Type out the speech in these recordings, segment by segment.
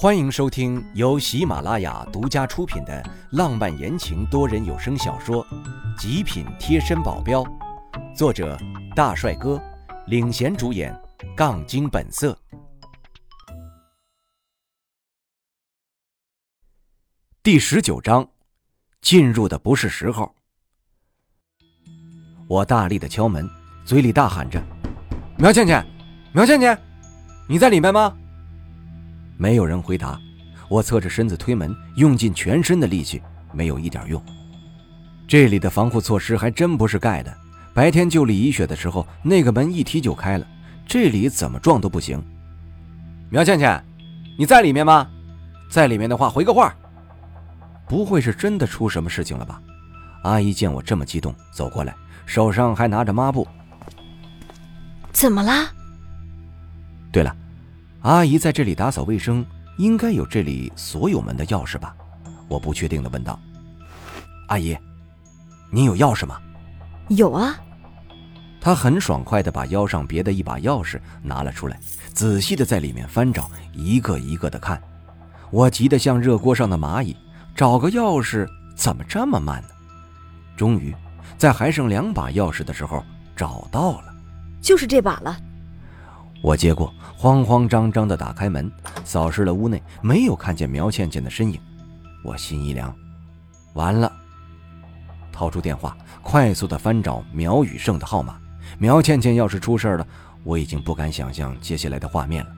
欢迎收听由喜马拉雅独家出品的浪漫言情多人有声小说《极品贴身保镖》，作者大帅哥领衔主演，杠精本色。第十九章，进入的不是时候。我大力的敲门，嘴里大喊着：“苗倩倩，苗倩倩，你在里面吗？”没有人回答，我侧着身子推门，用尽全身的力气，没有一点用。这里的防护措施还真不是盖的。白天救李一雪的时候，那个门一踢就开了，这里怎么撞都不行。苗倩倩，你在里面吗？在里面的话，回个话。不会是真的出什么事情了吧？阿姨见我这么激动，走过来，手上还拿着抹布。怎么啦？对了。阿姨在这里打扫卫生，应该有这里所有门的钥匙吧？我不确定的问道。阿姨，您有钥匙吗？有啊。她很爽快的把腰上别的一把钥匙拿了出来，仔细的在里面翻找，一个一个的看。我急得像热锅上的蚂蚁，找个钥匙怎么这么慢呢？终于，在还剩两把钥匙的时候找到了，就是这把了。我接过，慌慌张张地打开门，扫视了屋内，没有看见苗倩倩的身影。我心一凉，完了。掏出电话，快速地翻找苗雨胜的号码。苗倩倩要是出事了，我已经不敢想象接下来的画面了。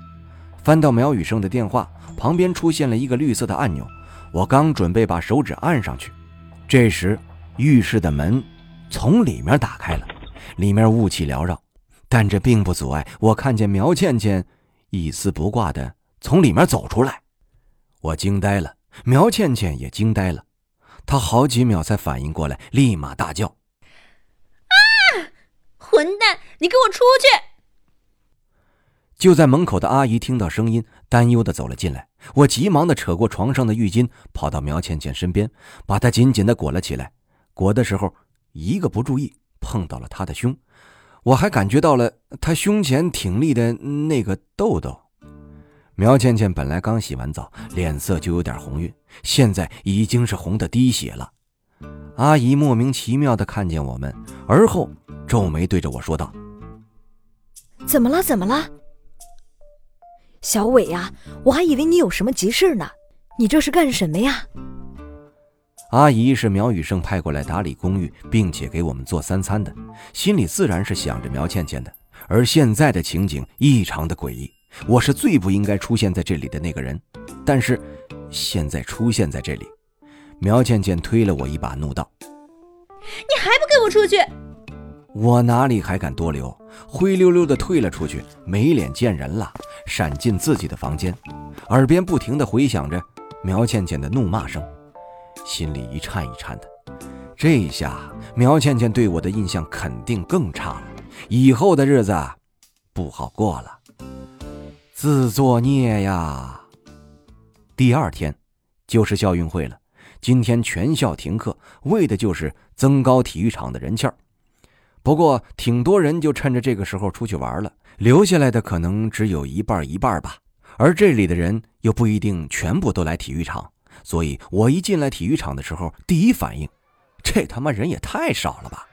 翻到苗雨胜的电话，旁边出现了一个绿色的按钮，我刚准备把手指按上去，这时浴室的门从里面打开了，里面雾气缭绕。但这并不阻碍我看见苗倩倩一丝不挂的从里面走出来，我惊呆了，苗倩倩也惊呆了，她好几秒才反应过来，立马大叫：“啊！混蛋，你给我出去！”就在门口的阿姨听到声音，担忧的走了进来，我急忙的扯过床上的浴巾，跑到苗倩倩身边，把她紧紧的裹了起来，裹的时候一个不注意碰到了她的胸。我还感觉到了他胸前挺立的那个痘痘。苗倩倩本来刚洗完澡，脸色就有点红晕，现在已经是红的滴血了。阿姨莫名其妙的看见我们，而后皱眉对着我说道：“怎么了？怎么了？小伟呀，我还以为你有什么急事呢，你这是干什么呀？”阿姨是苗雨胜派过来打理公寓，并且给我们做三餐的，心里自然是想着苗倩倩的。而现在的情景异常的诡异，我是最不应该出现在这里的那个人，但是现在出现在这里，苗倩倩推了我一把，怒道：“你还不给我出去！”我哪里还敢多留，灰溜溜的退了出去，没脸见人了，闪进自己的房间，耳边不停的回响着苗倩倩的怒骂声。心里一颤一颤的，这下苗倩倩对我的印象肯定更差了，以后的日子不好过了。自作孽呀！第二天就是校运会了，今天全校停课，为的就是增高体育场的人气儿。不过挺多人就趁着这个时候出去玩了，留下来的可能只有一半一半吧。而这里的人又不一定全部都来体育场。所以，我一进来体育场的时候，第一反应，这他妈人也太少了吧！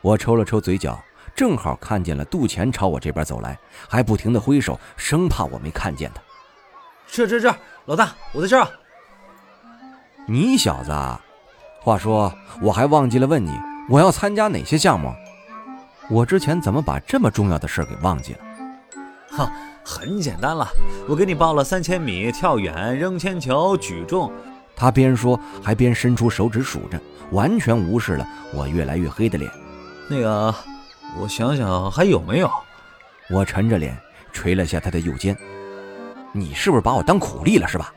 我抽了抽嘴角，正好看见了杜钱朝我这边走来，还不停的挥手，生怕我没看见他。这这这，老大，我在这儿。你小子，话说我还忘记了问你，我要参加哪些项目？我之前怎么把这么重要的事给忘记了？哈。很简单了，我给你报了三千米跳远、扔铅球、举重。他边说还边伸出手指数着，完全无视了我越来越黑的脸。那个，我想想还有没有？我沉着脸捶了下他的右肩。你是不是把我当苦力了是吧？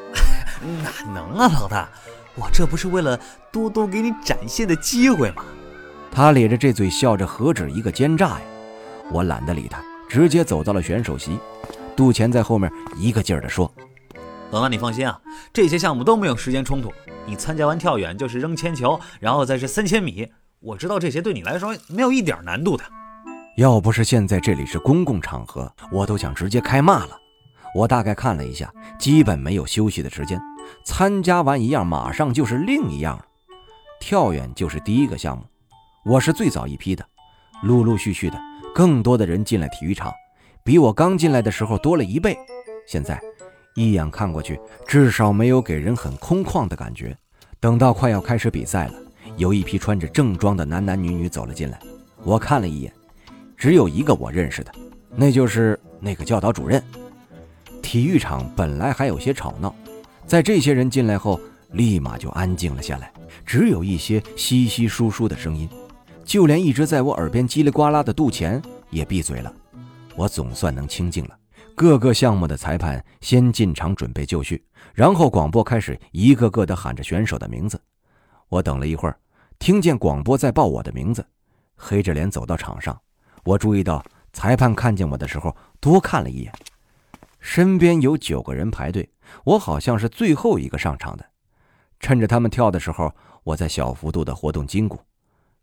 哪能啊，老大，我这不是为了多多给你展现的机会吗？他咧着这嘴笑着，何止一个奸诈呀！我懒得理他。直接走到了选手席，杜钱在后面一个劲儿地说：“老大，你放心啊，这些项目都没有时间冲突。你参加完跳远就是扔铅球，然后再是三千米。我知道这些对你来说没有一点难度的。要不是现在这里是公共场合，我都想直接开骂了。我大概看了一下，基本没有休息的时间。参加完一样，马上就是另一样了。跳远就是第一个项目，我是最早一批的。陆陆续续的，更多的人进了体育场，比我刚进来的时候多了一倍。现在一眼看过去，至少没有给人很空旷的感觉。等到快要开始比赛了，有一批穿着正装的男男女女走了进来。我看了一眼，只有一个我认识的，那就是那个教导主任。体育场本来还有些吵闹，在这些人进来后，立马就安静了下来，只有一些稀稀疏疏的声音，就连一直在我耳边叽里呱啦的杜钱也闭嘴了。我总算能清静了。各个项目的裁判先进场准备就绪，然后广播开始一个个的喊着选手的名字。我等了一会儿，听见广播在报我的名字，黑着脸走到场上。我注意到裁判看见我的时候多看了一眼。身边有九个人排队，我好像是最后一个上场的。趁着他们跳的时候，我在小幅度的活动筋骨。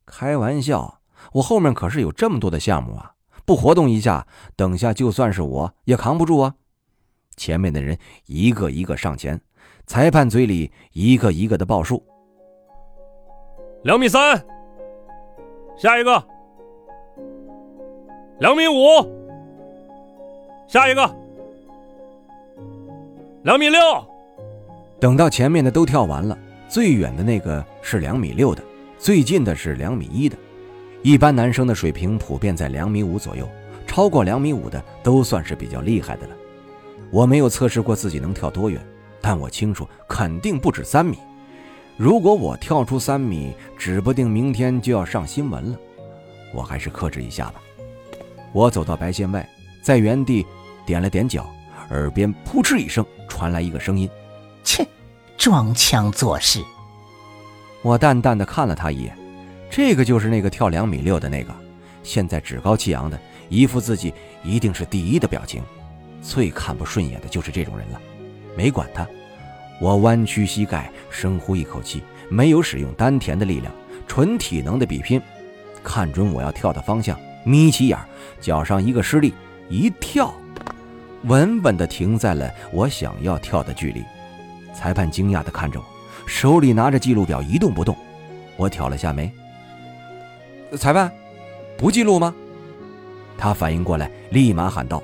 开玩笑，我后面可是有这么多的项目啊！不活动一下，等下就算是我也扛不住啊！前面的人一个一个上前，裁判嘴里一个一个的报数：两米三，下一个；两米五，下一个。两米六，等到前面的都跳完了，最远的那个是两米六的，最近的是两米一的。一般男生的水平普遍在两米五左右，超过两米五的都算是比较厉害的了。我没有测试过自己能跳多远，但我清楚肯定不止三米。如果我跳出三米，指不定明天就要上新闻了。我还是克制一下吧。我走到白线外，在原地点了点脚。耳边扑哧一声传来一个声音：“切，装腔作势。”我淡淡的看了他一眼，这个就是那个跳两米六的那个，现在趾高气扬的，一副自己一定是第一的表情。最看不顺眼的就是这种人了。没管他，我弯曲膝盖，深呼一口气，没有使用丹田的力量，纯体能的比拼。看准我要跳的方向，眯起眼，脚上一个施力，一跳。稳稳的停在了我想要跳的距离。裁判惊讶的看着我，手里拿着记录表一动不动。我挑了下眉：“裁判，不记录吗？”他反应过来，立马喊道：“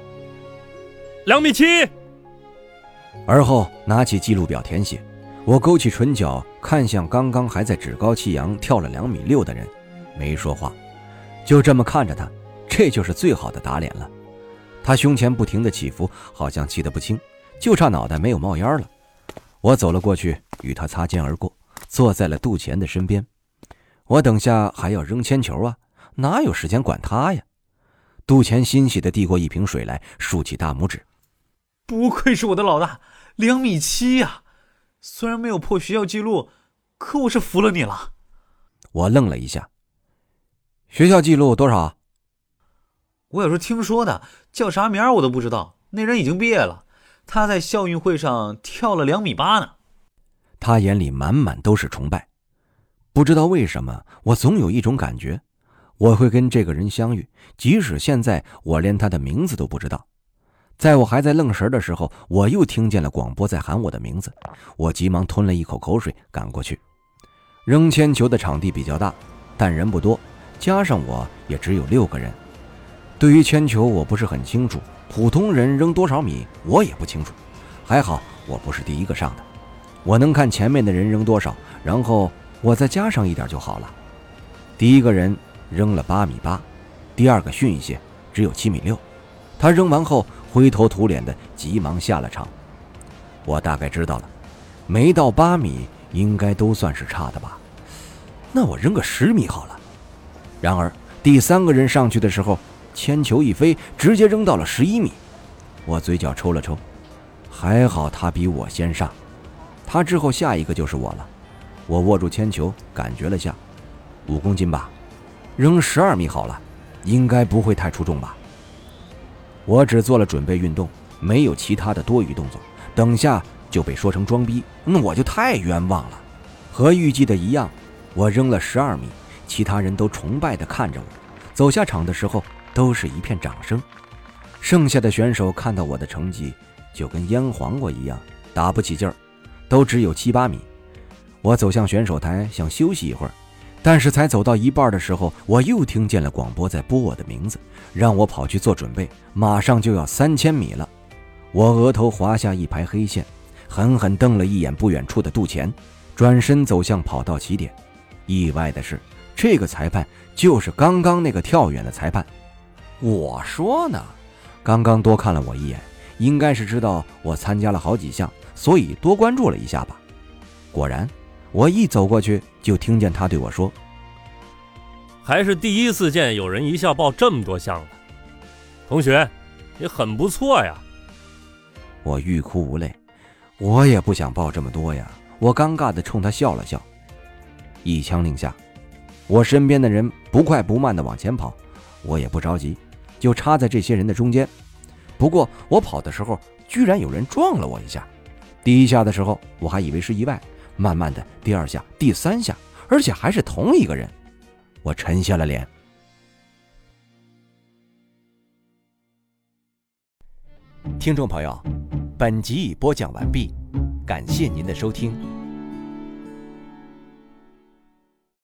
两米七。”而后拿起记录表填写。我勾起唇角，看向刚刚还在趾高气扬跳了两米六的人，没说话，就这么看着他。这就是最好的打脸了。他胸前不停的起伏，好像气得不轻，就差脑袋没有冒烟了。我走了过去，与他擦肩而过，坐在了杜钱的身边。我等下还要扔铅球啊，哪有时间管他呀？杜钱欣喜地递过一瓶水来，竖起大拇指：“不愧是我的老大，两米七呀！虽然没有破学校记录，可我是服了你了。”我愣了一下：“学校记录多少？”我也是听说的，叫啥名我都不知道。那人已经毕业了，他在校运会上跳了两米八呢。他眼里满满都是崇拜。不知道为什么，我总有一种感觉，我会跟这个人相遇，即使现在我连他的名字都不知道。在我还在愣神的时候，我又听见了广播在喊我的名字。我急忙吞了一口口水，赶过去。扔铅球的场地比较大，但人不多，加上我也只有六个人。对于铅球，我不是很清楚。普通人扔多少米，我也不清楚。还好我不是第一个上的，我能看前面的人扔多少，然后我再加上一点就好了。第一个人扔了八米八，第二个逊一些，只有七米六。他扔完后灰头土脸的，急忙下了场。我大概知道了，没到八米应该都算是差的吧。那我扔个十米好了。然而第三个人上去的时候。铅球一飞，直接扔到了十一米。我嘴角抽了抽，还好他比我先上。他之后下一个就是我了。我握住铅球，感觉了下，五公斤吧，扔十二米好了，应该不会太出众吧。我只做了准备运动，没有其他的多余动作。等下就被说成装逼，那我就太冤枉了。和预计的一样，我扔了十二米，其他人都崇拜地看着我。走下场的时候。都是一片掌声，剩下的选手看到我的成绩，就跟腌黄瓜一样，打不起劲儿，都只有七八米。我走向选手台，想休息一会儿，但是才走到一半的时候，我又听见了广播在播我的名字，让我跑去做准备，马上就要三千米了。我额头划下一排黑线，狠狠瞪了一眼不远处的杜钱，转身走向跑道起点。意外的是，这个裁判就是刚刚那个跳远的裁判。我说呢，刚刚多看了我一眼，应该是知道我参加了好几项，所以多关注了一下吧。果然，我一走过去就听见他对我说：“还是第一次见有人一下报这么多项的，同学，你很不错呀。”我欲哭无泪，我也不想报这么多呀。我尴尬地冲他笑了笑。一枪令下，我身边的人不快不慢地往前跑，我也不着急。就插在这些人的中间，不过我跑的时候，居然有人撞了我一下。第一下的时候，我还以为是意外，慢慢的，第二下、第三下，而且还是同一个人，我沉下了脸。听众朋友，本集已播讲完毕，感谢您的收听。